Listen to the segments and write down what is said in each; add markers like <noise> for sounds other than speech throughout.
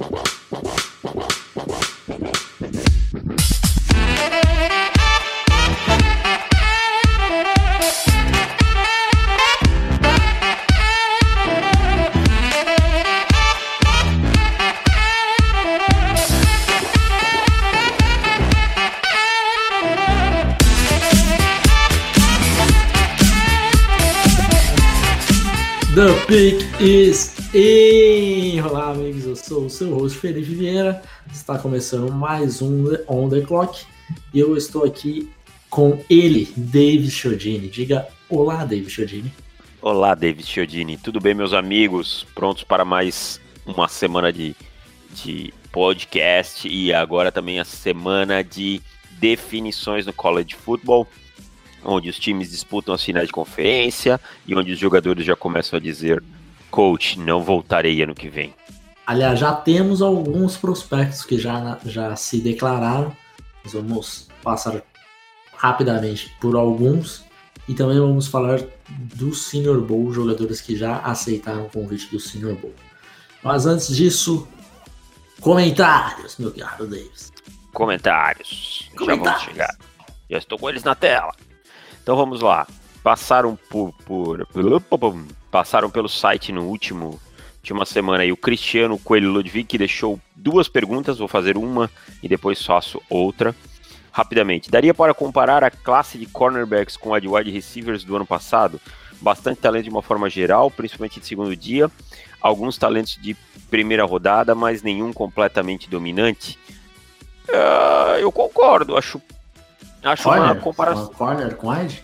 Wow. Seu host Felipe Vieira. Está começando mais um On the Clock e eu estou aqui com ele, David Chiodini. Diga olá, David Chiodini. Olá, David Chiodini. Tudo bem, meus amigos? Prontos para mais uma semana de, de podcast e agora também a semana de definições no college football onde os times disputam as finais de conferência e onde os jogadores já começam a dizer: Coach, não voltarei ano que vem. Aliás, já temos alguns prospectos que já, já se declararam. Nós vamos passar rapidamente por alguns e também vamos falar do Senior Bowl, jogadores que já aceitaram o convite do Senior Bowl. Mas antes disso, comentários, meu caro Davis. Comentários. comentários. Já vamos chegar. Já estou com eles na tela. Então vamos lá. Passaram por, por, passaram pelo site no último última semana aí o Cristiano Coelho Ludwig que deixou duas perguntas, vou fazer uma e depois faço outra. Rapidamente, daria para comparar a classe de cornerbacks com a de wide receivers do ano passado? Bastante talento de uma forma geral, principalmente de segundo dia. Alguns talentos de primeira rodada, mas nenhum completamente dominante. Uh, eu concordo, acho Acho corner, uma comparação. Uma corner com wide?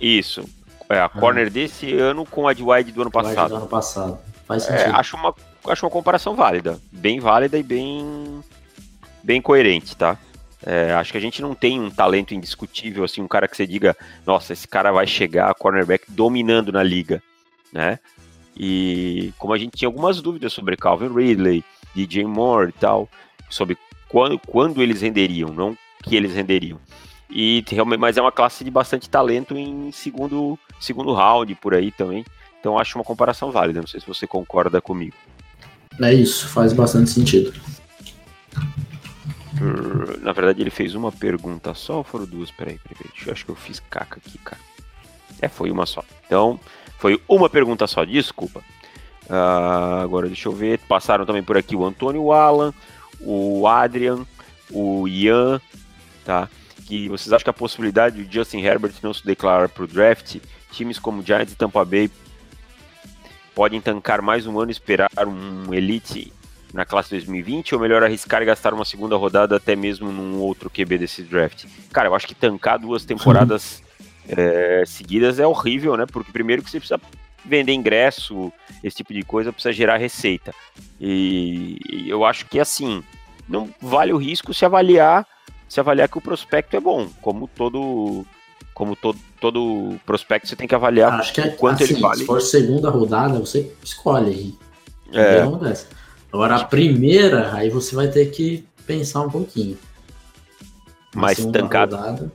Isso. É, a ah. corner desse ano com a de wide do ano passado. do ano passado. Faz é, sentido. É, acho, uma, acho uma comparação válida. Bem válida e bem, bem coerente, tá? É, acho que a gente não tem um talento indiscutível, assim, um cara que você diga, nossa, esse cara vai chegar cornerback dominando na liga, né? E como a gente tinha algumas dúvidas sobre Calvin Ridley, DJ Moore e tal, sobre quando, quando eles renderiam, não que eles renderiam. E realmente, mas é uma classe de bastante talento em segundo, segundo round por aí também. Então acho uma comparação válida. Não sei se você concorda comigo. É isso, faz bastante sentido. Na verdade, ele fez uma pergunta só ou foram duas? Peraí, peraí, peraí. Eu acho que eu fiz caca aqui, cara. É, foi uma só. Então, foi uma pergunta só, desculpa. Uh, agora deixa eu ver. Passaram também por aqui o Antônio o Alan, o Adrian, o Ian, tá? que vocês acham que a possibilidade de Justin Herbert não se declarar para o draft, times como Giants e Tampa Bay podem tancar mais um ano e esperar um elite na classe 2020 ou melhor arriscar e gastar uma segunda rodada até mesmo num outro QB desse draft? Cara, eu acho que tancar duas temporadas é, seguidas é horrível, né? Porque primeiro que você precisa vender ingresso, esse tipo de coisa, precisa gerar receita. E, e eu acho que assim, não vale o risco se avaliar se avaliar que o prospecto é bom, como todo como todo, todo prospecto você tem que avaliar Acho que é, quanto assim, ele vale. Se for segunda rodada, você escolhe É. Agora a primeira, aí você vai ter que pensar um pouquinho. Mas tancar, rodada...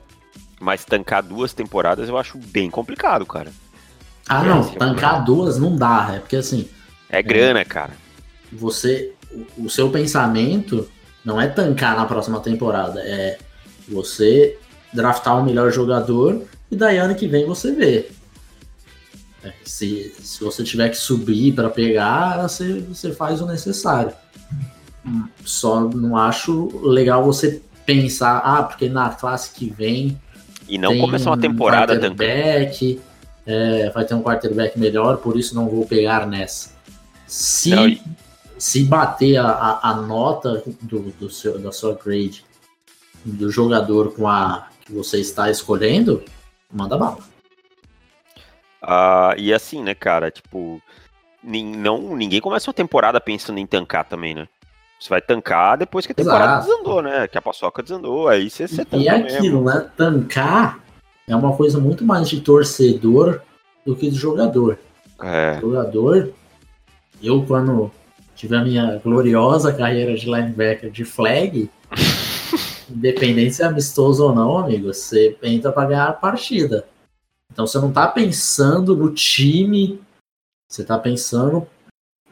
mas tancar duas temporadas eu acho bem complicado, cara. Ah, é, não, assim, tancar é... duas não dá, é porque assim. É grana, é, cara. Você, o, o seu pensamento não é tancar na próxima temporada, é você draftar o um melhor jogador e daí ano que vem você vê. É, se, se você tiver que subir para pegar, você, você faz o necessário. Só não acho legal você pensar, ah, porque na classe que vem. E não começar uma temporada um é, vai ter um quarterback melhor, por isso não vou pegar nessa. Se não, se bater a, a, a nota do, do seu, da sua grade do jogador com a que você está escolhendo, manda bala. Ah, e assim, né, cara, tipo, não, ninguém começa uma temporada pensando em tancar também, né? Você vai tancar depois que a temporada Exato. desandou, né? Que a paçoca desandou, aí você, você E é aquilo, mesmo. né? Tancar é uma coisa muito mais de torcedor do que de jogador. É. Jogador, eu quando tive a minha gloriosa carreira de linebacker de flag, independente se é amistoso ou não, amigo, você entra para ganhar a partida. Então você não tá pensando no time, você tá pensando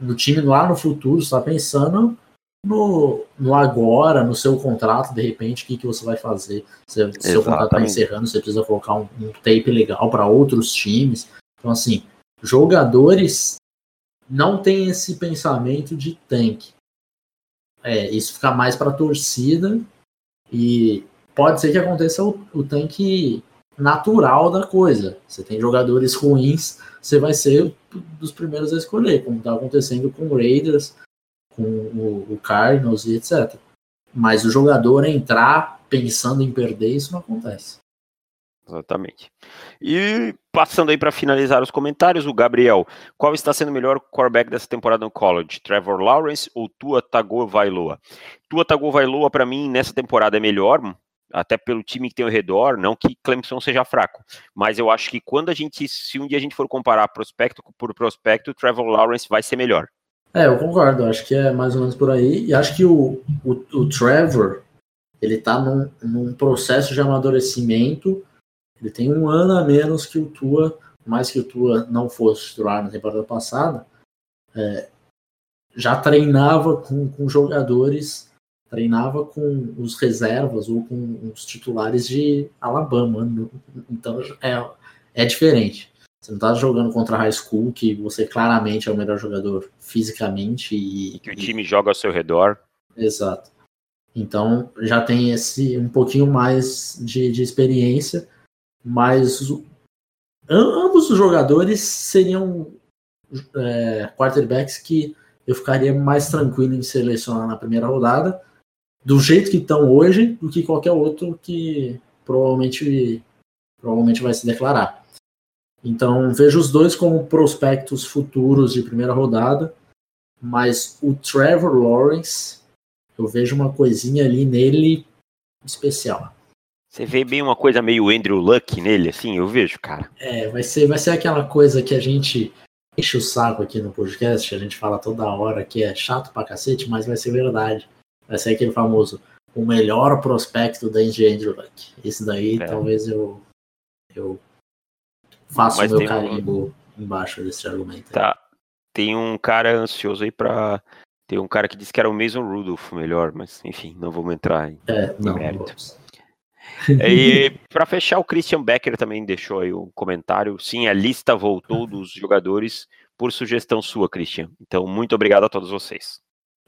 no time lá no futuro, você tá pensando no, no agora, no seu contrato, de repente, o que, que você vai fazer. O seu contrato está encerrando, você precisa colocar um, um tape legal para outros times. Então, assim, jogadores não têm esse pensamento de tanque. É, isso fica mais para torcida e pode ser que aconteça o, o tanque natural da coisa. Você tem jogadores ruins, você vai ser dos primeiros a escolher, como está acontecendo com o Raiders, com o, o Cardinals e etc. Mas o jogador entrar pensando em perder, isso não acontece. Exatamente. E passando aí para finalizar os comentários, o Gabriel, qual está sendo o melhor quarterback dessa temporada no college? Trevor Lawrence ou Tua Tagovailoa? Tua Tagovailoa para mim nessa temporada é melhor, até pelo time que tem ao redor, não que Clemson seja fraco, mas eu acho que quando a gente, se um dia a gente for comparar prospecto por prospecto, Trevor Lawrence vai ser melhor. É, eu concordo, acho que é mais ou menos por aí, e acho que o, o, o Trevor, ele tá num, num processo de amadurecimento, ele tem um ano a menos que o Tua, mais que o Tua não fosse titular na temporada passada, é, já treinava com, com jogadores treinava com os reservas ou com os titulares de Alabama. Então é, é diferente. Você não está jogando contra a high school, que você claramente é o melhor jogador fisicamente e. e que o time joga ao seu redor. Exato. Então já tem esse um pouquinho mais de, de experiência, mas ambos os jogadores seriam é, quarterbacks que eu ficaria mais tranquilo em selecionar na primeira rodada do jeito que estão hoje do que qualquer outro que provavelmente, provavelmente vai se declarar. Então vejo os dois como prospectos futuros de primeira rodada, mas o Trevor Lawrence, eu vejo uma coisinha ali nele especial. Você vê bem uma coisa meio Andrew Luck nele, assim, eu vejo, cara. É, vai ser, vai ser aquela coisa que a gente enche o saco aqui no podcast, a gente fala toda hora que é chato pra cacete, mas vai ser verdade. Vai ser aquele famoso, o melhor prospecto da Andrew Luck. Esse daí é. talvez eu, eu faça o meu carimbo um... embaixo desse argumento. Tá. Tem um cara ansioso aí pra. Tem um cara que disse que era o Mason Rudolph melhor, mas enfim, não vamos entrar em, é, não, mérito. <laughs> e <laughs> para fechar, o Christian Becker também deixou aí um comentário. Sim, a lista voltou <laughs> dos jogadores por sugestão sua, Christian. Então, muito obrigado a todos vocês.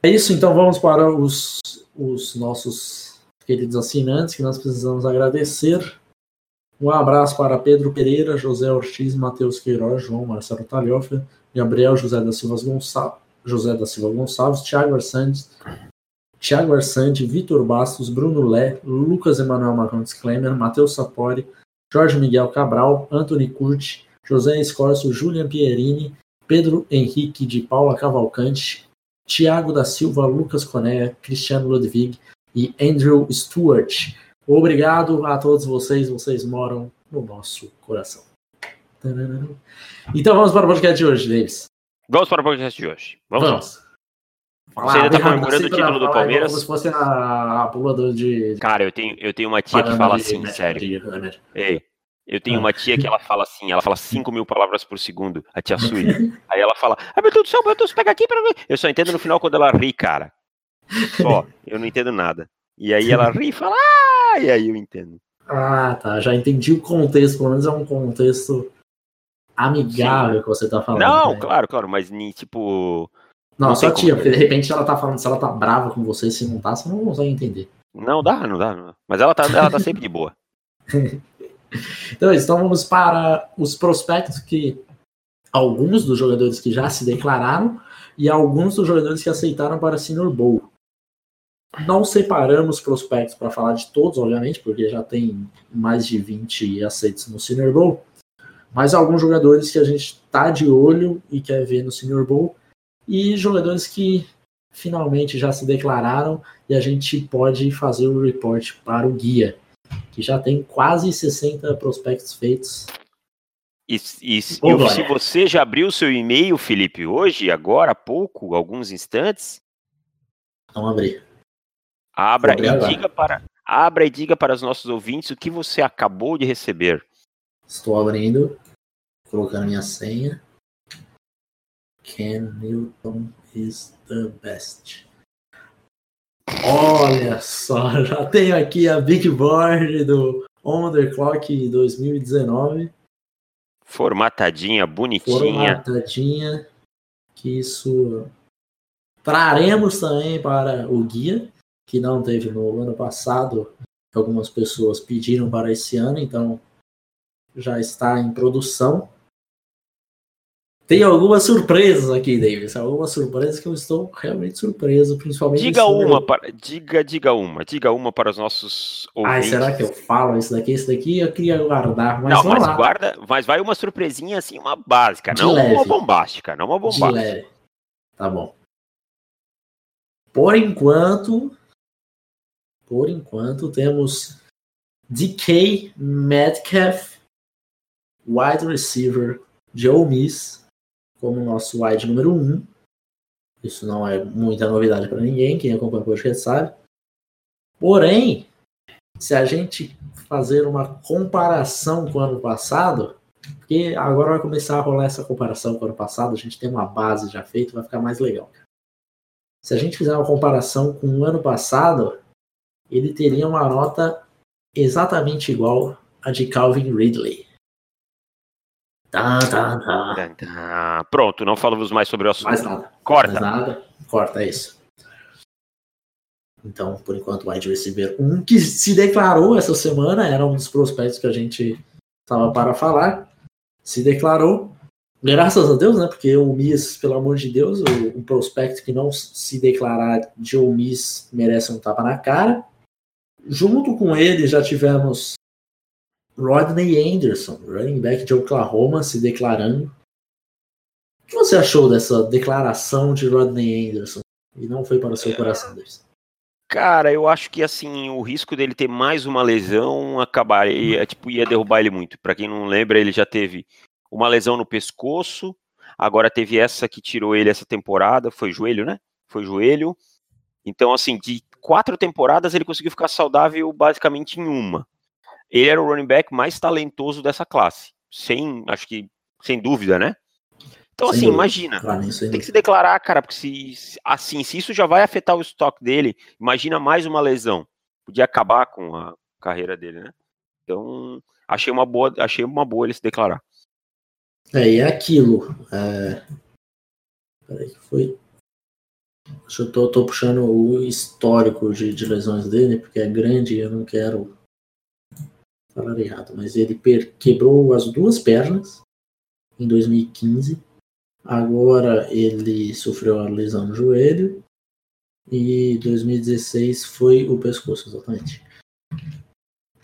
É isso, então vamos para os, os nossos queridos assinantes que nós precisamos agradecer. Um abraço para Pedro Pereira, José Ortiz, Matheus Queiroz, João Marcelo Talhofer, Gabriel José da Silva Gonçalves, José da Silva Gonçalves, Thiago Arsandes, Thiago Arsante, Vitor Bastos, Bruno Lé, Lucas Emanuel Marcondes Klemer, Matheus Sapori, Jorge Miguel Cabral, Anthony Curti, José Escorcio, Julian Pierini, Pedro Henrique de Paula Cavalcante, Tiago da Silva, Lucas Coné, Cristiano Ludwig e Andrew Stewart. Obrigado a todos vocês, vocês moram no nosso coração. Então vamos para o podcast de hoje, Davis. Vamos para o podcast de hoje. Vamos. vamos. Você ainda está comemorando o título do Palmeiras? Como se fosse a, a pula de. Cara, eu tenho, eu tenho uma tia que fala assim, sério. Ei, eu tenho uma tia que ela fala assim, ela fala 5 mil palavras por segundo, a tia Sui. <laughs> Aí ela fala, ai meu Deus do céu, meu Deus, pega aqui pra ver. Eu só entendo no final quando ela ri, cara. Só, eu não entendo nada. E aí ela ri e fala, ah, e aí eu entendo. Ah, tá, já entendi o contexto, pelo menos é um contexto amigável Sim. que você tá falando. Não, né? claro, claro, mas tipo. Não, não só tia, porque de repente ela tá falando, se ela tá brava com você, se não tá, você não consegue entender. Não dá, não dá, não dá. Mas ela tá, ela tá sempre de boa. <laughs> Então, é então vamos para os prospectos que alguns dos jogadores que já se declararam e alguns dos jogadores que aceitaram para Senior Bowl. Não separamos prospectos para falar de todos, obviamente, porque já tem mais de 20 aceitos no Senior Bowl, mas alguns jogadores que a gente está de olho e quer ver no Senior Bowl e jogadores que finalmente já se declararam e a gente pode fazer o report para o guia que já tem quase 60 prospectos feitos. E, e, e se você já abriu seu e-mail, Felipe, hoje, agora há pouco, alguns instantes? Não abri. Abra e agora. diga para abra e diga para os nossos ouvintes o que você acabou de receber. Estou abrindo, colocando minha senha. Ken Newton is the best. Olha só, <laughs> já tenho aqui a Big Board do On The Clock 2019. Formatadinha, bonitinha. Formatadinha. Que isso traremos também para o guia, que não teve no ano passado. Algumas pessoas pediram para esse ano, então já está em produção. Tem algumas surpresas aqui, Davis. Algumas surpresas que eu estou realmente surpreso, principalmente. Diga uma, para, diga, diga uma, diga uma para os nossos ouvintes. Ai, será que eu falo isso daqui? Isso daqui eu queria guardar, mas não, mas lá. guarda, mas vai uma surpresinha assim, uma básica, De não leve. uma bombástica, não uma bombástica. De leve. Tá bom. Por enquanto, por enquanto temos DK Metcalf, wide receiver de Ole Miss como nosso wide número 1. Um. Isso não é muita novidade para ninguém, quem acompanha o podcast sabe. Porém, se a gente fazer uma comparação com o ano passado, porque agora vai começar a rolar essa comparação com o ano passado, a gente tem uma base já feita, vai ficar mais legal. Se a gente fizer uma comparação com o ano passado, ele teria uma nota exatamente igual a de Calvin Ridley. Tá, tá, tá. Pronto, não falamos mais sobre o assunto. Mais nada. Corta. Mais nada. Corta, é isso. Então, por enquanto, wide receiver 1 que se declarou essa semana, era um dos prospectos que a gente estava para falar. Se declarou. Graças a Deus, né? Porque o Miss, pelo amor de Deus, o prospecto que não se declarar de o Miss merece um tapa na cara. Junto com ele já tivemos Rodney Anderson, running back de Oklahoma, se declarando. O que você achou dessa declaração de Rodney Anderson? E não foi para o seu é. coração, Deus. Cara, eu acho que assim, o risco dele ter mais uma lesão acabaria, tipo, ia derrubar ele muito. Para quem não lembra, ele já teve uma lesão no pescoço, agora teve essa que tirou ele essa temporada, foi joelho, né? Foi joelho. Então, assim, de quatro temporadas ele conseguiu ficar saudável basicamente em uma ele era o running back mais talentoso dessa classe. Sem, acho que, sem dúvida, né? Então, sem assim, dúvida. imagina. Claro, tem que se declarar, cara, porque se, assim, se isso já vai afetar o estoque dele, imagina mais uma lesão. Podia acabar com a carreira dele, né? Então, achei uma boa, achei uma boa ele se declarar. É, e é aquilo. É... Peraí, que foi. Eu tô, tô puxando o histórico de, de lesões dele, porque é grande e eu não quero falar errado, mas ele quebrou as duas pernas em 2015. Agora ele sofreu a lesão no joelho e 2016 foi o pescoço, exatamente.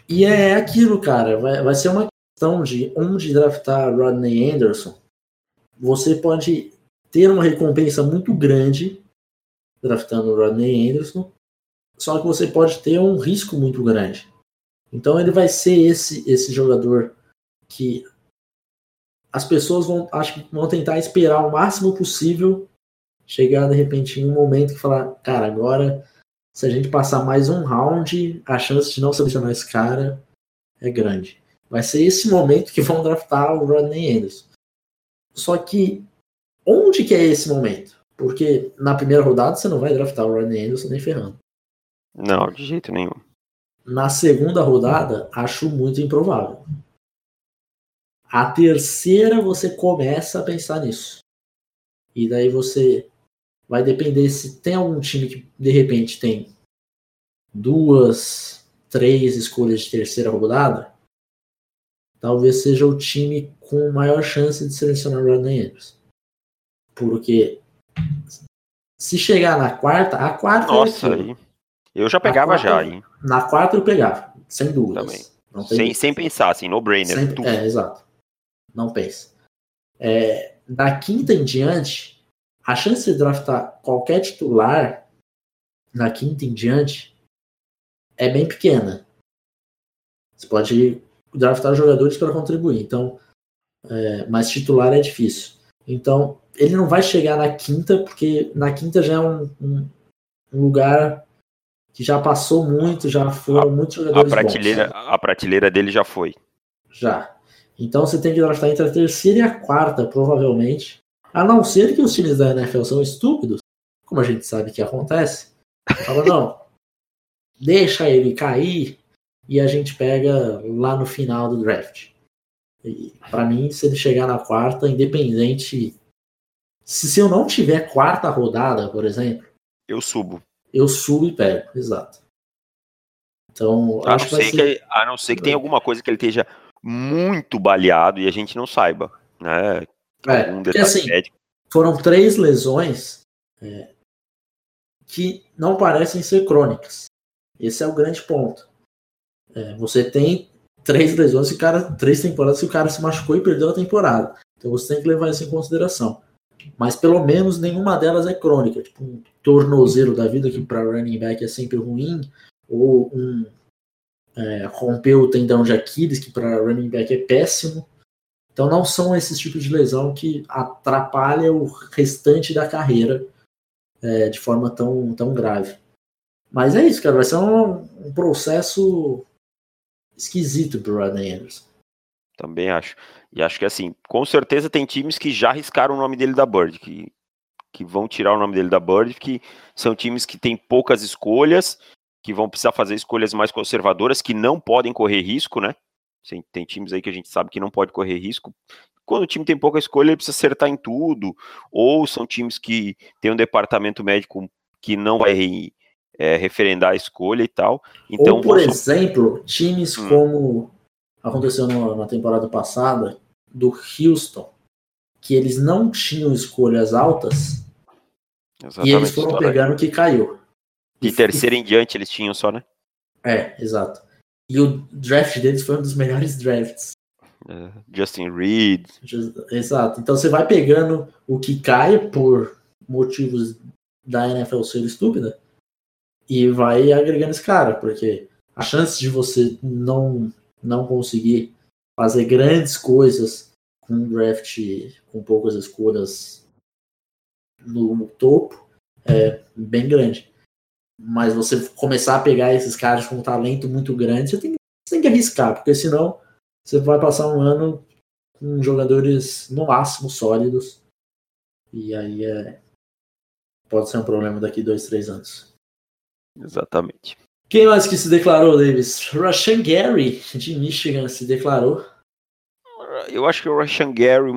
E é aquilo, cara, vai, vai ser uma questão de onde draftar Rodney Anderson. Você pode ter uma recompensa muito grande draftando Rodney Anderson, só que você pode ter um risco muito grande. Então ele vai ser esse esse jogador que as pessoas vão acho que vão tentar esperar o máximo possível chegar de repente em um momento que falar, cara, agora se a gente passar mais um round, a chance de não selecionar esse cara é grande. Vai ser esse momento que vão draftar o Rodney Anderson. Só que onde que é esse momento? Porque na primeira rodada você não vai draftar o Rodney Anderson nem ferrando. Não, de jeito nenhum. Na segunda rodada, acho muito improvável. A terceira, você começa a pensar nisso. E daí você vai depender se tem algum time que de repente tem duas, três escolhas de terceira rodada. Talvez seja o time com maior chance de selecionar o Rodney Anderson. Porque se chegar na quarta, a quarta. É Nossa, é aí. Eu já pegava já, hein? Na quarta eu pegava, sem dúvidas. Também. sem, sem pensar, assim, no brainer. Sem, é, exato. Não pense. É, da quinta em diante, a chance de draftar qualquer titular na quinta em diante é bem pequena. Você pode draftar jogadores para contribuir, então, é, mas titular é difícil. Então, ele não vai chegar na quinta, porque na quinta já é um, um, um lugar que já passou muito, já foram a, muitos jogadores a prateleira, bons. A prateleira dele já foi. Já. Então você tem que draftar entre a terceira e a quarta, provavelmente. A não ser que os times da NFL são estúpidos, como a gente sabe que acontece. Fala, não, deixa ele cair e a gente pega lá no final do draft. Para mim, se ele chegar na quarta, independente. Se, se eu não tiver quarta rodada, por exemplo. Eu subo. Eu subo e pego, exato. Então, a não, ser ser... que, a não ser que tenha alguma coisa que ele esteja muito baleado e a gente não saiba. Né? É, porque assim, médico. foram três lesões é, que não parecem ser crônicas. Esse é o grande ponto. É, você tem três lesões, e cara, três temporadas que o cara se machucou e perdeu a temporada. Então você tem que levar isso em consideração. Mas pelo menos nenhuma delas é crônica. Tipo um tornozelo da vida, que para running back é sempre ruim, ou um é, rompeu o tendão de Aquiles, que para running back é péssimo. Então não são esses tipos de lesão que atrapalha o restante da carreira é, de forma tão, tão grave. Mas é isso, cara. Vai ser um, um processo esquisito pro Rodney Anderson. Também acho. E acho que assim, com certeza tem times que já arriscaram o nome dele da Bird, que, que vão tirar o nome dele da Bird, que são times que têm poucas escolhas, que vão precisar fazer escolhas mais conservadoras, que não podem correr risco, né? Tem, tem times aí que a gente sabe que não pode correr risco. Quando o time tem pouca escolha, ele precisa acertar em tudo. Ou são times que tem um departamento médico que não vai é, referendar a escolha e tal. Então, Ou, por exemplo, times hum. como aconteceu na temporada passada, do Houston, que eles não tinham escolhas altas Exatamente, e eles foram pegando o que caiu. De terceira em diante eles tinham só, né? É, exato. E o draft deles foi um dos melhores drafts. Uh, Justin Reed. Just, exato. Então você vai pegando o que cai por motivos da NFL ser estúpida e vai agregando esse cara, porque a chance de você não, não conseguir fazer grandes coisas com um draft com poucas escolhas no topo é bem grande. Mas você começar a pegar esses caras com um talento muito grande, você tem, você tem que arriscar, porque senão você vai passar um ano com jogadores no máximo sólidos. E aí é, pode ser um problema daqui dois, três anos. Exatamente. Quem mais que se declarou, Davis? Rashan Gary, de Michigan, se declarou. Eu acho que o Rashan Gary,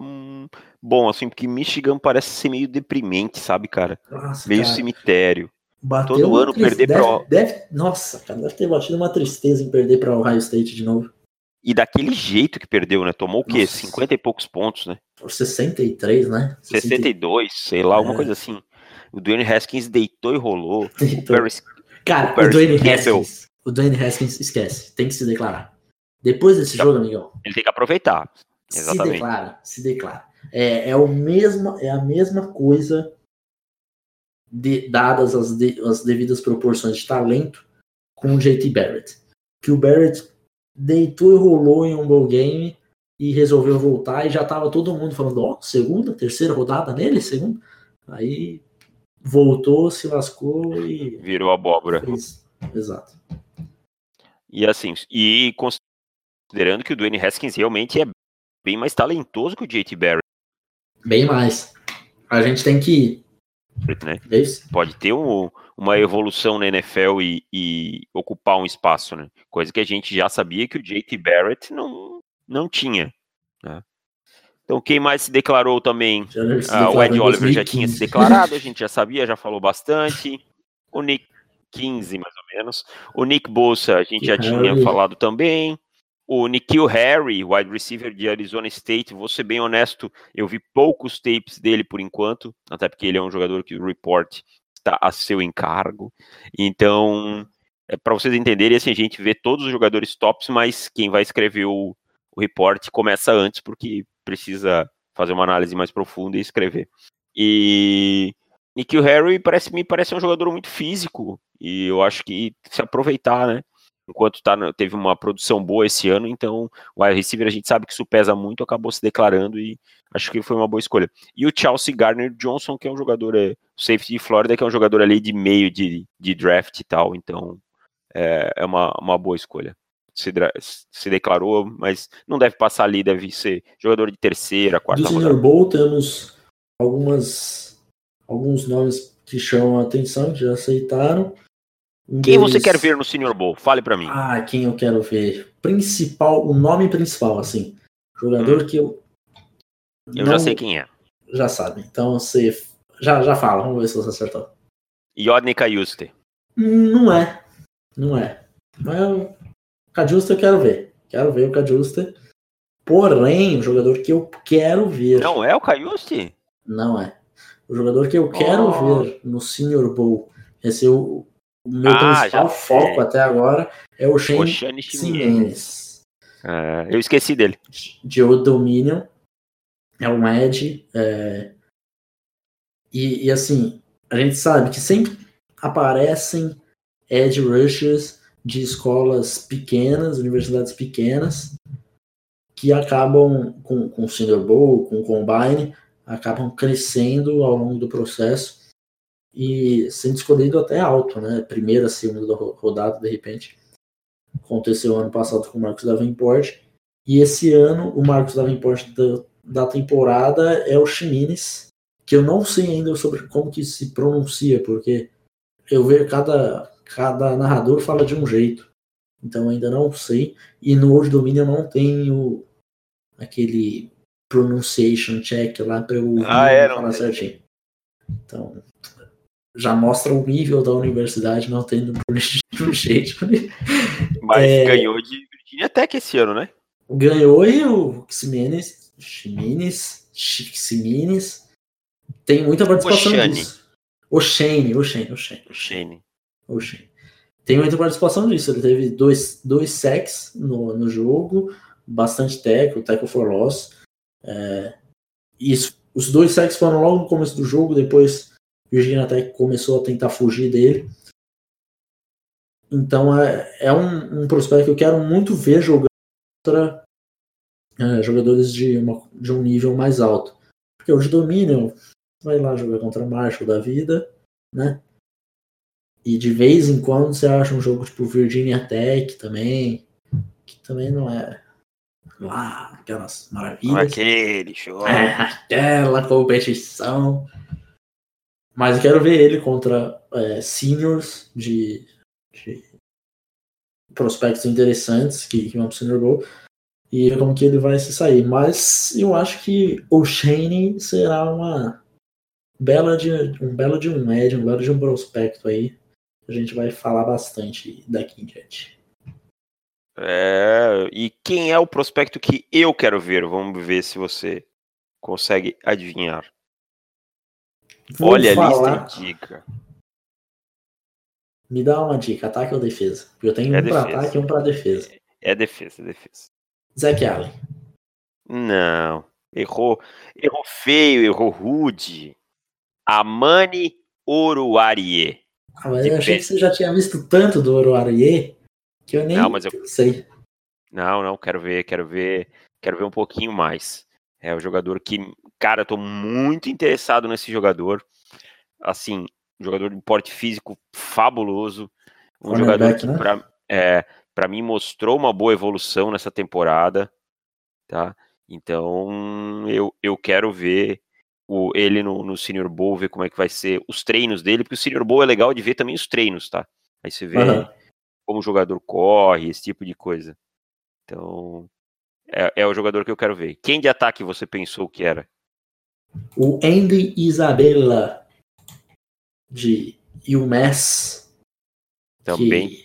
um, bom, assim, porque Michigan parece ser meio deprimente, sabe, cara? Nossa, meio cara. cemitério. Bateu Todo ano perder deve, pra. Deve, nossa, cara, deve ter batido uma tristeza em perder para o Ohio State de novo. E daquele jeito que perdeu, né? Tomou o quê? Nossa. 50 e poucos pontos, né? Por 63, né? 62, sei lá, é. alguma coisa assim. O Dwayne Haskins deitou e rolou. Deitou. O Paris, Cara, o, o Dwayne Haskins. O Dwayne Haskins esquece. Tem que se declarar. Depois desse jogo, amigão. Ele tem que aproveitar. Exatamente. Se declara, se declara. É, é, o mesmo, é a mesma coisa, de, dadas as, de, as devidas proporções de talento, com o JT Barrett. Que o Barrett deitou e rolou em um ball game e resolveu voltar e já tava todo mundo falando, ó, oh, segunda, terceira rodada nele, segunda. Aí voltou, se lascou e. Virou abóbora. Fez. Exato. E assim, e considerando que o Dwayne Haskins realmente é bem mais talentoso que o JT Barry. Bem mais. A gente tem que. Né? É Pode ter um, uma evolução na NFL e, e, ocupar um espaço, né? Coisa que a gente já sabia que o JT Barrett não, não tinha. Né? Então, quem mais se declarou também? Ah, o Ed Oliver já tinha se declarado, a gente já sabia, já falou bastante. O Nick 15, mais ou menos. O Nick Bolsa, a gente que já Harry. tinha falado também. O Nikhil Harry, wide receiver de Arizona State, vou ser bem honesto, eu vi poucos tapes dele por enquanto, até porque ele é um jogador que o report está a seu encargo. Então, é para vocês entenderem, assim, a gente vê todos os jogadores tops, mas quem vai escrever o, o report começa antes, porque precisa fazer uma análise mais profunda e escrever. E Nikhil Harry parece, me parece um jogador muito físico e eu acho que se aproveitar, né? Enquanto tá, teve uma produção boa esse ano, então o wide receiver a gente sabe que isso pesa muito, acabou se declarando e acho que foi uma boa escolha. E o Chelsea Garner Johnson, que é um jogador, é, safety de Flórida, que é um jogador ali de meio de, de draft e tal, então é, é uma, uma boa escolha se, se, declarou, mas não deve passar ali, deve ser jogador de terceira, quarta Do Senior Bowl temos algumas, alguns nomes que chamam a atenção, que já aceitaram. Um Quem você deles- quer ver no Senior Bowl? Fale pra mim. Ah, quem eu quero ver? Principal, o nome principal, assim. Jogador que eu. Hum. Eu não- já sei quem é. Já sabe. Então você. Já, já fala, vamos ver se você acertou. Yodney Cayuste. Não é. Não é. Mas Cajusta eu quero ver. Quero ver o Cajusta. Porém, o jogador que eu quero ver. Não é o Cayuste? Não é. O jogador que eu quero Oh. ver no Senior Bowl, esse é o, o meu Ah, principal foco até agora, é o Shane. Simenes, É, eu esqueci dele. de Old Dominion. É um Edge. é, E, e assim, a gente sabe que sempre aparecem Edge Rushers de escolas pequenas, universidades pequenas, que acabam com, com o Senior Bowl, com o Combine, acabam crescendo ao longo do processo e sendo escolhido até alto, né? Primeira, segunda ro- rodada, de repente. Aconteceu ano passado com o Marcos Davenport. E esse ano, o Marcos Davenport da, da temporada é o Chimines, que eu não sei ainda sobre como que se pronuncia, porque eu vejo cada, cada narrador fala de um jeito. Então ainda não sei. E no Old Dominion não tem o, aquele pronunciation check lá para eu Ah, é, não falar certinho. Então, já mostra o nível da universidade não tendo <laughs> pronunciation. Mas É. ganhou de Virginia Tech esse ano, né? Ganhou e o Ximenes, Ximenes, Ximenes tem muita participação Oxane. disso. O Shane, o Shane, o Shane, O Shane. o Shane. Tem muita participação disso. Ele teve dois, dois sacks no, no jogo, bastante tackle, tackle for loss. É, isso- os dois sacks foram logo no começo do jogo, depois Virginia Tech começou a tentar fugir dele. Então é, é um, um prospecto que eu quero muito ver jogando contra é, jogadores de, uma- de um nível mais alto. Porque o de Dominion vai lá jogar contra Marshall da vida, né? E de vez em quando você acha um jogo tipo Virginia Tech também, que também não é lá aquelas é maravilhas. aquele show. É, aquela competição. Mas eu quero ver ele contra é, seniors de, de prospectos interessantes que, que vão pro Senior Bowl e ver como que ele vai se sair. Mas eu acho que o Shane será uma bela de um belo de um médio, um belo de um prospecto aí. A gente vai falar bastante daqui em diante. É, e quem é o prospecto que eu quero ver? Vamos ver se você consegue adivinhar. Vou Olha a falar- lista e dica. Me dá uma dica, ataque ou defesa? Porque eu tenho É um pra defesa. ataque e um pra defesa. É defesa, é defesa. Zac Allen. Não. Errou. Errou feio, errou rude. Amani Oruarie. Ah, mas eu achei que você já tinha visto tanto do Oroarie que eu nem Não, mas eu- sei. Não, não, quero ver, quero ver, quero ver um pouquinho mais. É o jogador que, cara, eu tô muito interessado nesse jogador. Assim, um jogador de porte físico fabuloso. Um jogador Cornerback, que, né? pra, é, pra mim, mostrou uma boa evolução nessa temporada, tá? Então, eu, eu quero ver o, ele no, no Senior Bowl, ver como é que vai ser os treinos dele, porque o Senior Bowl é legal de ver também os treinos, tá? Aí você vê Aham. como o jogador corre, esse tipo de coisa. Então, é, é o jogador que eu quero ver. Quem de ataque você pensou que era? O Andy Isabella de UMass. Também. Que,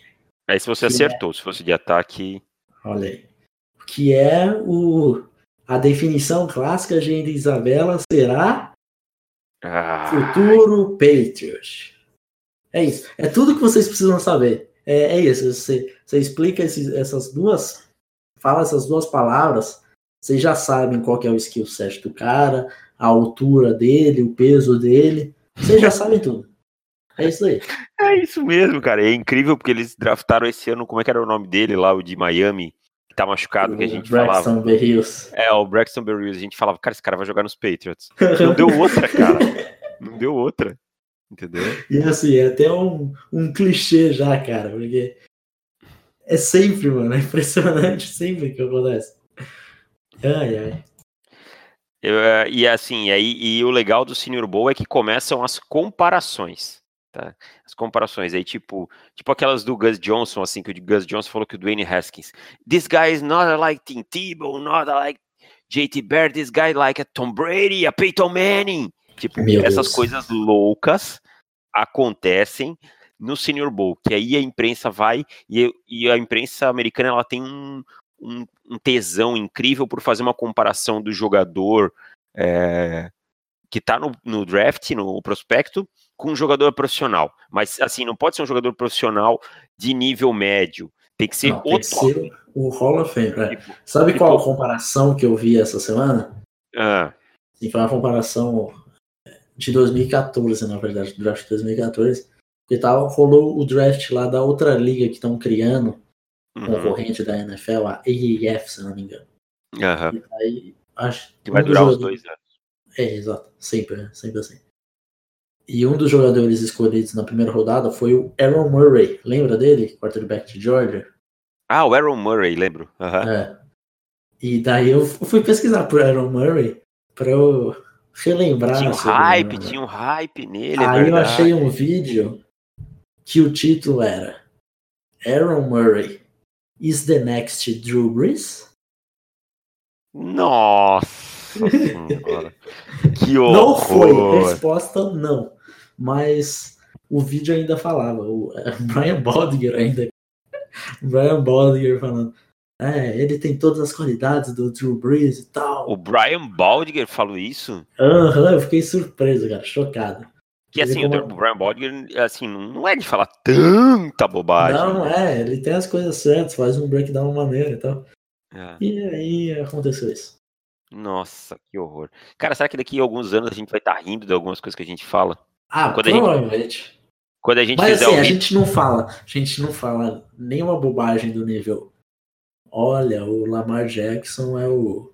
Aí se você é- acertou, se fosse de ataque. olha aí. Que é o. A definição clássica de Andy Isabella será Ah, futuro Patriot. É isso. É tudo que vocês precisam saber. É, é isso. Você, você explica esses- essas duas. Fala essas duas palavras. Vocês já sabem qual é o skill set do cara, a altura dele, o peso dele. Vocês já sabem tudo. É isso aí. é isso mesmo, cara. É incrível porque eles draftaram esse ano, como é que era o nome dele lá, o de Miami, tá machucado, que a gente falava. Braxton Berrios. É, o Braxton Berrios. A gente falava, cara, esse cara vai jogar nos Patriots. Não deu outra, cara. Não deu outra. Entendeu? E assim, é até um, um clichê já, cara, porque é sempre, mano, é impressionante sempre que acontece. Ai, ai. Eu, é, e assim, aí, e o legal do Senior Bowl é que começam as comparações. Tá? As comparações aí, tipo, tipo aquelas do Gus Johnson, assim, que o Gus Johnson falou que o Dwayne Haskins. This guy is not like Tim Tebow, not like JT Barrett, this guy like a Tom Brady, a Peyton Manning. Tipo, Meu essas Deus. coisas loucas acontecem no Senior Bowl, que aí a imprensa vai e, e a imprensa americana ela tem um, um, um tesão incrível por fazer uma comparação do jogador é, que tá no, no draft, no prospecto, com um jogador profissional. Mas assim, não pode ser um jogador profissional de nível médio. Tem que ser Não, o que ser o Hall of Fame. é. Tipo, Sabe tipo- qual a comparação que eu vi essa semana? ah, Sim, foi uma comparação de 2014, na verdade, do draft de 2014. Porque tava, rolou o draft lá da outra liga que estão criando, uhum, concorrente da NFL, a AAF, se não me engano. E aí, acho Que vai um durar uns jogadores- dois anos. É, exato. Sempre, né? sempre assim. E um dos jogadores escolhidos na primeira rodada foi o Aaron Murray. Lembra dele? Quarterback de Georgia? Ah, o Aaron Murray, lembro. Aham. É. E daí eu fui pesquisar por Aaron Murray pra eu relembrar. Tinha um hype, né? tinha um hype nele, é Aí eu verdade. achei um vídeo que o título era Aaron Murray is the next Drew Brees? Nossa senhora. <laughs> Que horror. Não foi. Resposta não. Mas o vídeo ainda falava. O <laughs> Brian Baldinger ainda. Brian Baldinger falando. É, ele tem todas as qualidades do Drew Brees e tal. O Brian Baldinger falou isso? Aham, eu fiquei surpreso, cara, chocado. Que assim, Ele o como- Brian Baldinger, assim, não é de falar tanta bobagem. Não, não é, ele tem as coisas certas, faz um breakdown maneiro e tal. É. E aí aconteceu isso. Nossa, que horror. Cara, será que daqui a alguns anos a gente vai estar rindo de algumas coisas que a gente fala? Ah, Quando a gente- provavelmente. Quando a gente Mas fizer assim, o a gente não fala, a gente não fala nenhuma bobagem do nível. Olha, o Lamar Jackson é o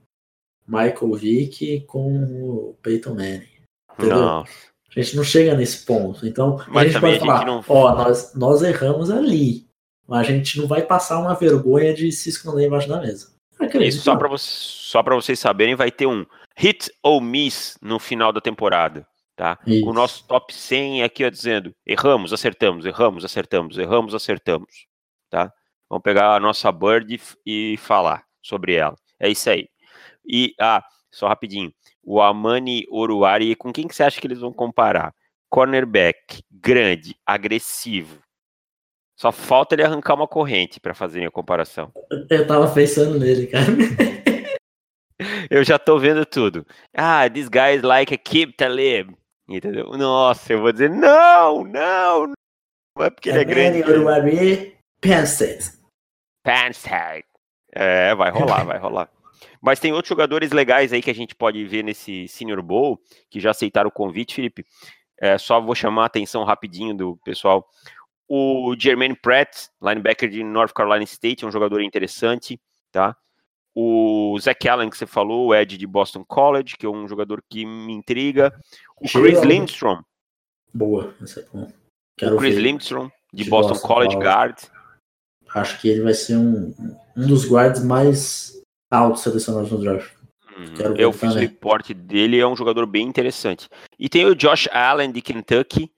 Michael Vick com o Peyton Manning. Entendeu? Não, A gente não chega nesse ponto. Então, a Mas gente pode a gente falar, não- ó, nós, nós erramos ali. Mas a gente não vai passar uma vergonha de se esconder embaixo da mesa. Acredito. isso só pra vocês saberem, vai ter um hit ou miss no final da temporada. Tá? Isso. O nosso top 100 aqui, ó, dizendo: erramos, acertamos, erramos, acertamos, erramos, acertamos. Tá? Vamos pegar a nossa bird e e falar sobre ela. É isso aí. E, ah, só rapidinho. O Amani Oruari, com quem que você acha que eles vão comparar? Cornerback, grande, agressivo. Só falta ele arrancar uma corrente para fazerem a comparação. Eu tava pensando nele, cara. <laughs> Eu já tô vendo tudo. Ah, this guy is like a Kib Talib. Entendeu? Nossa, eu vou dizer, não, não, não é porque ele é grande. State. Panstag. É, vai rolar, vai rolar. Mas tem outros jogadores legais aí que a gente pode ver nesse Senior Bowl, que já aceitaram o convite, Felipe. É, só vou chamar a atenção rapidinho do pessoal. O Jermaine Pratt, linebacker de North Carolina State, é um jogador interessante, tá? O Zach Allen, que você falou, o Ed de Boston College, que é um jogador que me intriga. O Chris Gerald. Lindstrom, Boa, esse é bom. Quero o Chris ver. Lindstrom, de, De Boston, Boston College. Guard. Acho que ele vai ser um, um dos guards mais altos selecionados no draft. Uhum. Eu fiz o reporte dele, é um jogador bem interessante. E tem o Josh Allen de Kentucky,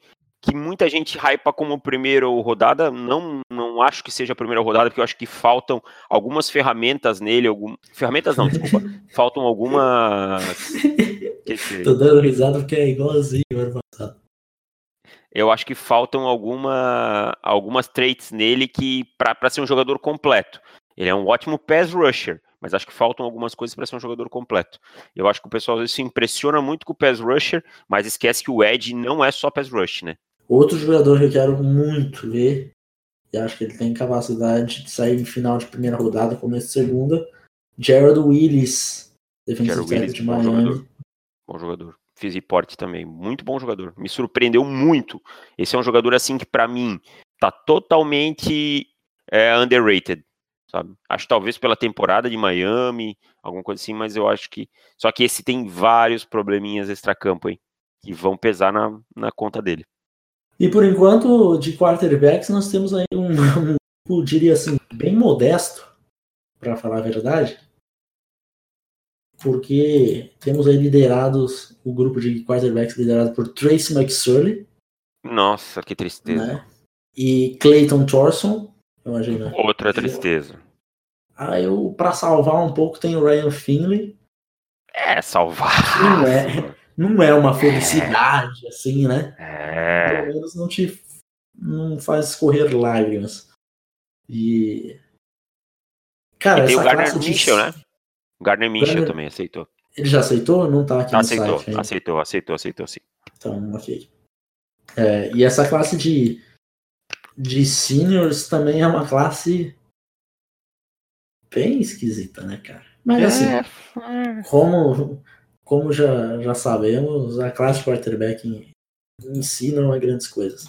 que muita gente hypa como primeira rodada. Não, não acho que seja a primeira rodada, porque eu acho que faltam algumas ferramentas nele. Algum... Ferramentas não, desculpa. <laughs> faltam algumas. <laughs> Dizer, Tô dando risada porque é igualzinho ano passado. eu acho que faltam alguma, algumas traits nele que para ser um jogador completo. Ele é um ótimo pass rusher, mas acho que faltam algumas coisas para ser um jogador completo. Eu acho que o pessoal às vezes se impressiona muito com o pass rusher, mas esquece que o Ed não é só pass rush, né? Outro jogador que eu quero muito ver, e acho que ele tem capacidade de sair em final de primeira rodada, começo de segunda, Gerald Willis, defensive tackle Willis, de bom Miami. jogador. Bom jogador. Fiz reporte também, muito bom jogador. Me surpreendeu muito. Esse é um jogador assim que para mim tá totalmente é, underrated, sabe? Acho que talvez pela temporada de Miami, alguma coisa assim, mas eu acho que só que esse tem vários probleminhas extracampo aí que vão pesar na, na conta dele. E por enquanto, de quarterbacks, nós temos aí um, um grupo, diria assim, bem modesto, para falar a verdade. Porque temos aí liderados, o grupo de quarterbacks liderado por Tracy McSorley. Nossa, que tristeza. né? E Clayton Thorson, imagina. Outra tristeza. Aí eu, pra salvar um pouco, tem o Ryan Finley. É, salvar. Não é, não é uma felicidade, assim, né? É. Pelo menos não te não faz escorrer lágrimas. E. Cara, E tem o Gardner classe de- Mitchell, né? O Gardner Mitchell Gardner- também aceitou. Ele já aceitou? Não tá aqui no Aceitou, site ainda. aceitou, aceitou, aceitou, sim. Então, ok. É, e essa classe de, de seniors também é uma classe bem esquisita, né, cara? Mas assim, É, como, como já, já sabemos, a classe quarterback em, em si não é grandes coisas.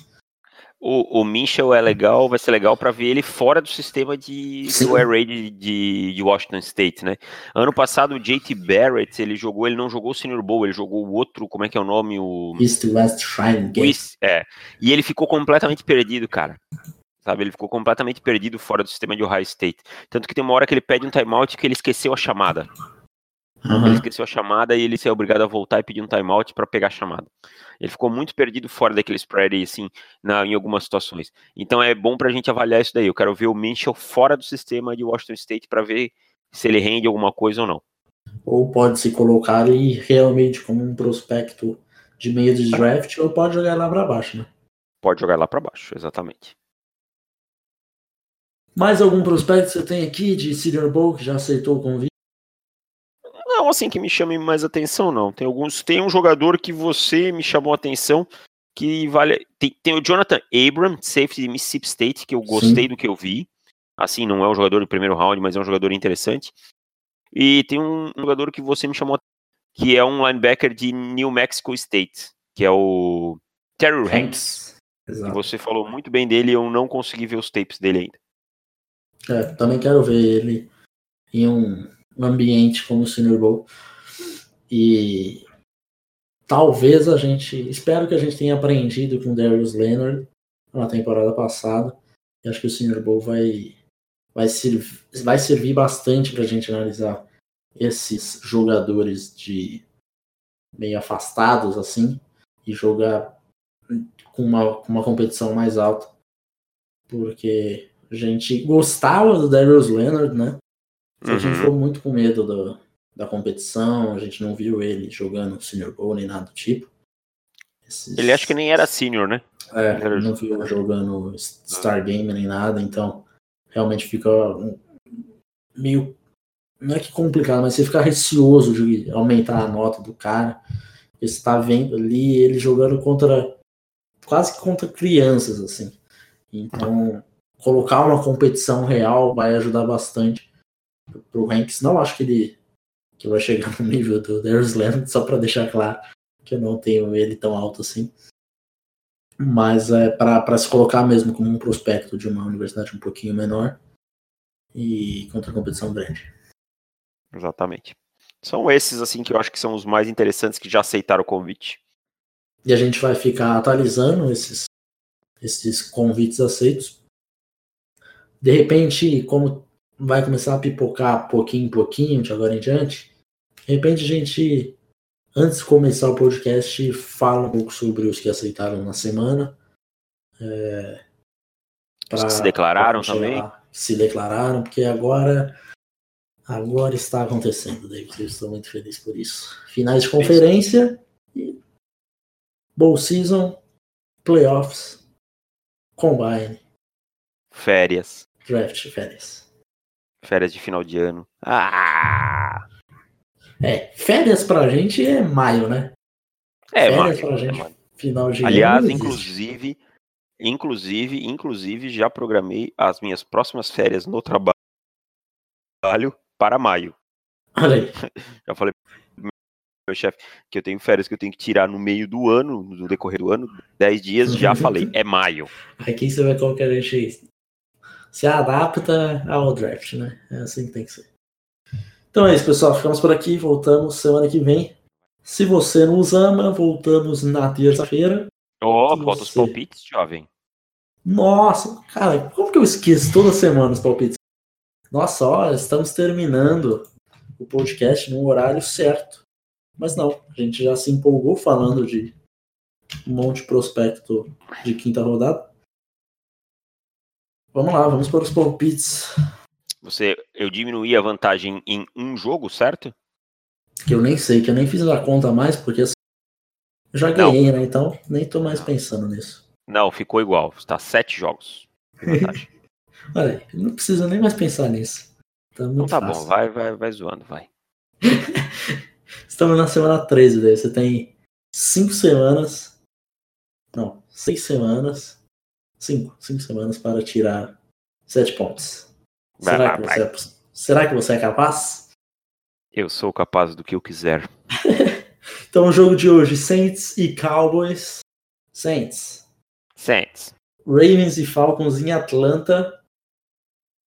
O, o Mitchell é legal, vai ser legal pra ver ele fora do sistema de Sim. do Air Raid de, de Washington State, né? Ano passado o JT Barrett, ele jogou, ele não jogou o Senior Bowl, ele jogou o outro, como é que é o nome? O East West Shrine Game. Luiz, é. E ele ficou completamente perdido, cara. Sabe, ele ficou completamente perdido fora do sistema de Ohio State. Tanto que tem uma hora que ele pede um timeout que ele esqueceu a chamada. Ele Aham. esqueceu a chamada e ele se é obrigado a voltar e pedir um timeout para pegar a chamada. Ele ficou muito perdido fora daquele spread assim, na, em algumas situações. Então é bom pra gente avaliar isso daí. Eu quero ver o Mitchell fora do sistema de Washington State para ver se ele rende alguma coisa ou não. Ou pode se colocar ali realmente como um prospecto de meio de draft, ou pode jogar lá pra baixo, né? Pode jogar lá para baixo, exatamente. Mais algum prospecto que você tem aqui de Senior Bowl que já aceitou o convite? Não, assim que me chame mais atenção, não. Tem alguns. Tem um jogador que você me chamou atenção que vale. Tem, tem o Jonathan Abram, safety de Mississippi State, que eu gostei do que eu vi. Assim, não é um jogador de primeiro round, mas é um jogador interessante. E tem um jogador que você me chamou que é um linebacker de New Mexico State, que é o Terry Hanks. Exato. você falou muito bem dele, eu não consegui ver os tapes dele ainda. É, também quero ver ele em um ambiente como o Senior Bowl. E talvez a gente. Espero que a gente tenha aprendido com o Darius Leonard na temporada passada. E acho que o Senior Bowl vai, vai, serv- vai servir bastante para a gente analisar esses jogadores de meio afastados assim e jogar com uma, com uma competição mais alta. Porque a gente gostava do Darius Leonard, né? A gente Uhum. ficou muito com medo do- da competição, a gente não viu ele jogando Senior Bowl nem nada do tipo. Esses- Ele acho que nem era senior, né? é, era não viu jogando Star Game nem nada, então realmente fica meio. Não é que complicado, mas você fica receoso de aumentar a nota do cara. Você está vendo ali ele jogando contra. quase que contra crianças, assim. Então, colocar uma competição real vai ajudar bastante pro Hanks. Não acho que ele que vai chegar no nível do Darius Leonard, só para deixar claro que eu não tenho ele tão alto assim mas é para se colocar mesmo como um prospecto de uma universidade um pouquinho menor e contra a competição grande. Exatamente. São esses, assim, que eu acho que são os mais interessantes que já aceitaram o convite. E a gente vai ficar atualizando esses, esses convites aceitos. De repente, como vai começar a pipocar pouquinho em pouquinho, de agora em diante, de repente a gente, antes de começar o podcast, fala um pouco sobre os que aceitaram na semana. É, Os que pra- se declararam também. Se declararam, porque agora agora está acontecendo, David. Eu estou muito feliz por isso. Finais de conferência, e bowl season, playoffs, combine, Férias. draft, férias. Férias de final de ano. Ah! É, férias pra gente é maio, né? É, Férias mano. pra gente. é. Final de Aliás, ano existe. inclusive, inclusive, inclusive, já programei as minhas próximas férias no trabalho para maio. Olha aí. <laughs> Já falei pro meu chefe que eu tenho férias que eu tenho que tirar no meio do ano, no decorrer do ano, 10 dias, já <laughs> falei, é maio. Aqui você como que a gente se adapta ao draft, né? É assim que tem que ser. Então é isso, pessoal. Ficamos por aqui. Voltamos semana que vem. Se você nos ama, voltamos na terça-feira. Ó, Se falta os palpites, jovem. Nossa, cara, como que eu esqueço toda semana os palpites? Nossa, olha, estamos terminando o podcast no horário certo. Mas não, a gente já se empolgou falando de, um monte de prospecto de quinta rodada. Vamos lá, vamos para os palpites. Você, eu diminuí a vantagem em um jogo, certo? Que eu nem sei, que eu nem fiz a conta mais, porque assim, eu já Não. ganhei, né? Então nem tô mais pensando nisso. Não, ficou igual. Está sete jogos. <laughs> Olha, não precisa nem mais pensar nisso. Tá Então tá fácil. bom, vai, vai, vai zoando, vai. <laughs> Estamos na semana 13, daí você tem cinco semanas. Não, seis semanas. Cinco, cinco semanas para tirar sete pontos. Vai Será, lá, que vai. você é, será que você é capaz? Eu sou capaz do que eu quiser. <laughs> Então, o jogo de hoje: Saints e Cowboys. Saints. Saints. Ravens e Falcons em Atlanta.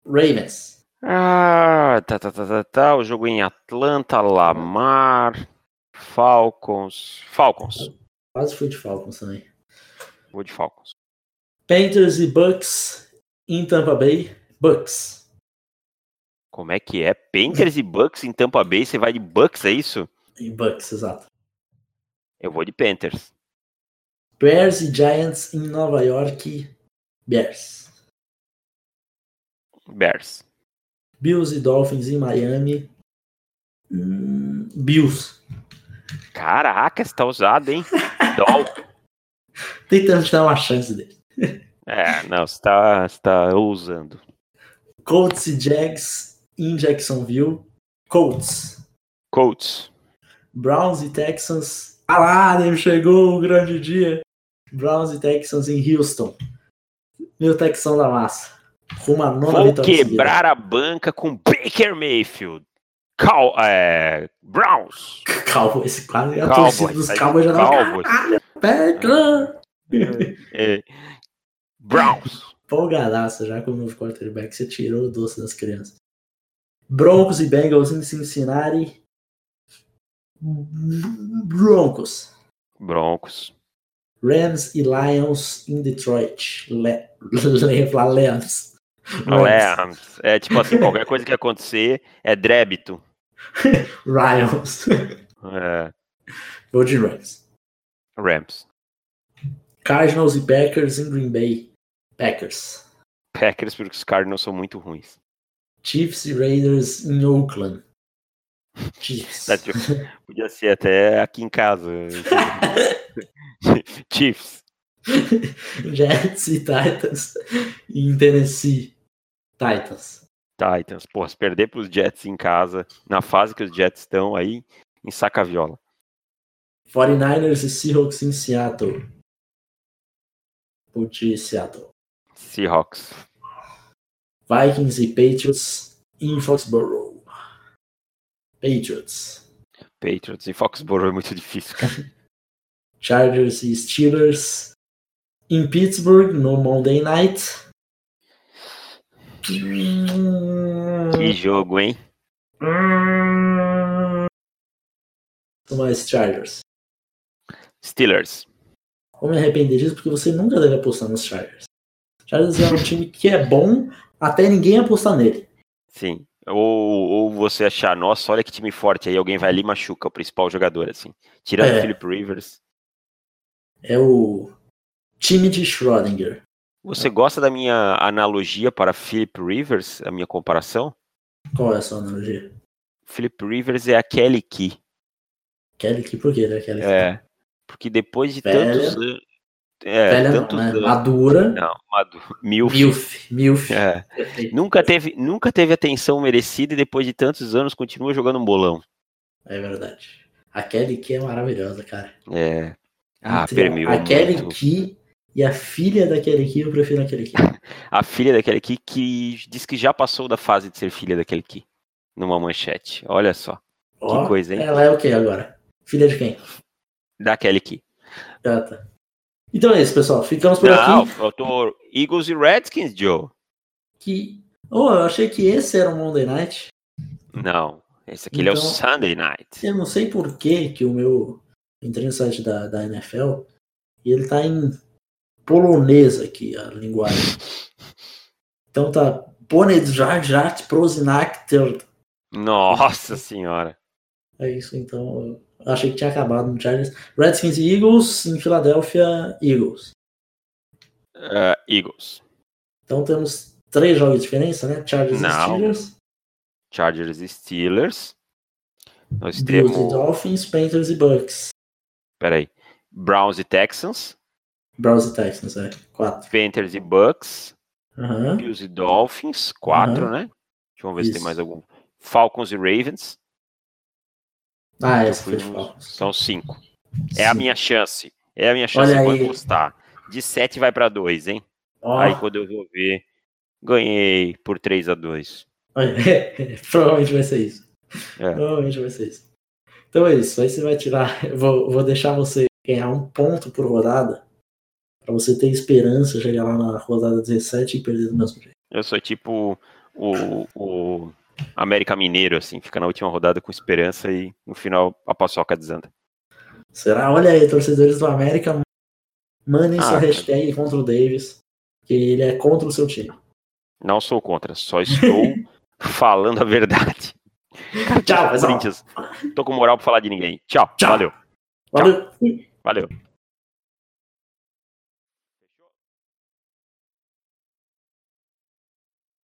Ravens. Ah, tá, tá, tá, tá, tá. O jogo em Atlanta, Lamar, Falcons. Falcons. Quase fui de Falcons também. Vou de Falcons. Panthers e Bucks em Tampa Bay. Bucks. Como é que é? Panthers e Bucks em Tampa Bay. Você vai de Bucks, é isso? Em Bucks, exato. Eu vou de Panthers. Bears e Giants em Nova York. Bears. Bears. Bills e Dolphins em Miami. Hum, Bills. Caraca, você tá ousado, hein? <laughs> Dol. Tentando te dar uma chance dele. É, não, você tá, tá ousando. Colts e Jags em Jacksonville. Colts. Colts. Browns e Texans. Ah lá, chegou o grande dia. Browns e Texans em Houston. Meu Texão da massa. Com uma nona Vou quebrar a banca com Baker Mayfield. Cal é, Browns. <laughs> Cowboys, quase a Cowboys, torcida dos Cowboys já Cowboys. caralho, Packers. É, Browns. Empolgadaça já com o novo quarterback, você tirou o doce das crianças. Broncos e Bengals em Cincinnati. Broncos. Broncos. Rams e Lions em Detroit. Le... Le... <laughs> falar Lions. Rams. É tipo assim, <laughs> qualquer coisa que acontecer é débito. <laughs> Lions. É, Vou de Rams. Rams. Cardinals e Packers em Green Bay. Packers. Packers, porque os Cardinals são muito ruins. Chiefs e Raiders em Oakland. Chiefs. Tá, tipo, Podia ser até aqui em casa. <laughs> Chiefs. Jets e Titans em Tennessee. Titans. Titans. Porra, se perder pros Jets em casa, na fase que os Jets estão aí, em saca viola. 49ers e Seahawks em Seattle. De Seattle. Seahawks. Vikings e Patriots em Foxborough. Patriots. Patriots. E Foxborough é muito difícil, cara. <laughs> Chargers e Steelers em Pittsburgh no Monday Night. Que jogo, hein? Mais Chargers. Steelers. Vou me arrepender disso porque você nunca deve apostar nos Chargers. Chargers é um time que é bom até ninguém apostar nele. Sim. Ou, ou você achar, nossa, olha que time forte, aí alguém vai ali e machuca o principal jogador, assim. Tirando É. o Philip Rivers. É o time de Schrödinger. Você gosta da minha analogia para Philip Rivers, a minha comparação? Qual é a sua analogia? Philip Rivers é a Kelly Key. Kelly Key, por quê, né? Kelly Key? É. Porque depois de Velha. tantos anos. É, Velha não, tantos né? anos. Madura. Não, Madu. Milf. Milf. Milf. É. Nunca teve, nunca teve atenção merecida e depois de tantos anos continua jogando um bolão. É verdade. A Kelly Key é maravilhosa, cara. É. Ah, permeou A Kelly muito. Key e a filha da Kelly Key, eu prefiro a Kelly Key. <laughs> A filha daquele Key que diz que já passou da fase de ser filha daquele Key. Numa manchete. Olha só. Ó, coisa, hein? Ela é o que agora? Filha de quem? Daquele Key. Ah, tá. Então é isso, pessoal. Ficamos por Não, aqui. eu tô Eagles e Redskins, Joe. Que... Oh, eu achei que esse era o Monday Night. Não. Esse aqui ele é o Então- Sunday Night. Eu não sei por que que o meu... Entrei no site da, da NFL e ele tá em polonês aqui, a linguagem. Então tá... Bonedzart Prosinacter. Nossa senhora. É isso, então. Achei que tinha acabado no Chargers. Redskins e Eagles, em Filadélfia, Eagles. Uh, Eagles. Então temos três jogos de diferença, né? Chargers Não. e Steelers, Chargers e Steelers. Nós Bills temos. e Dolphins, Panthers e Bucks. Peraí. Browns e Texans. Browns e Texans, é. Quatro. Panthers e Bucks. Aham. Bills e Dolphins. Quatro, né? Deixa eu ver se tem Isso. mais algum. Falcons e Ravens. Ah, Eu fui de nos- Falcons. São cinco. É a Sim. minha chance. É a minha chance. Olha aí. gostar. De sete vai pra dois, hein? Ó, Aí quando eu vou ver, ganhei por 3 a 2 olha, <laughs> provavelmente vai ser isso. É. Provavelmente vai ser isso. Então é isso. Aí você vai tirar. <laughs> Eu vou, vou deixar você ganhar um ponto por rodada. Pra você ter esperança, chegar lá na rodada 17 e perder do mesmo jeito. Eu sou tipo o, o América Mineiro, assim, fica na última rodada com esperança e no final a paçoca desanda. Será? Olha aí, torcedores do América, mandem Ah, sua cara. hashtag contra o Davis, que ele é contra o seu time. Não sou contra, só estou <laughs> falando a verdade. Tchau, pessoal. Tô com moral pra falar de ninguém. Tchau. Tchau. Valeu. Valeu. Valeu.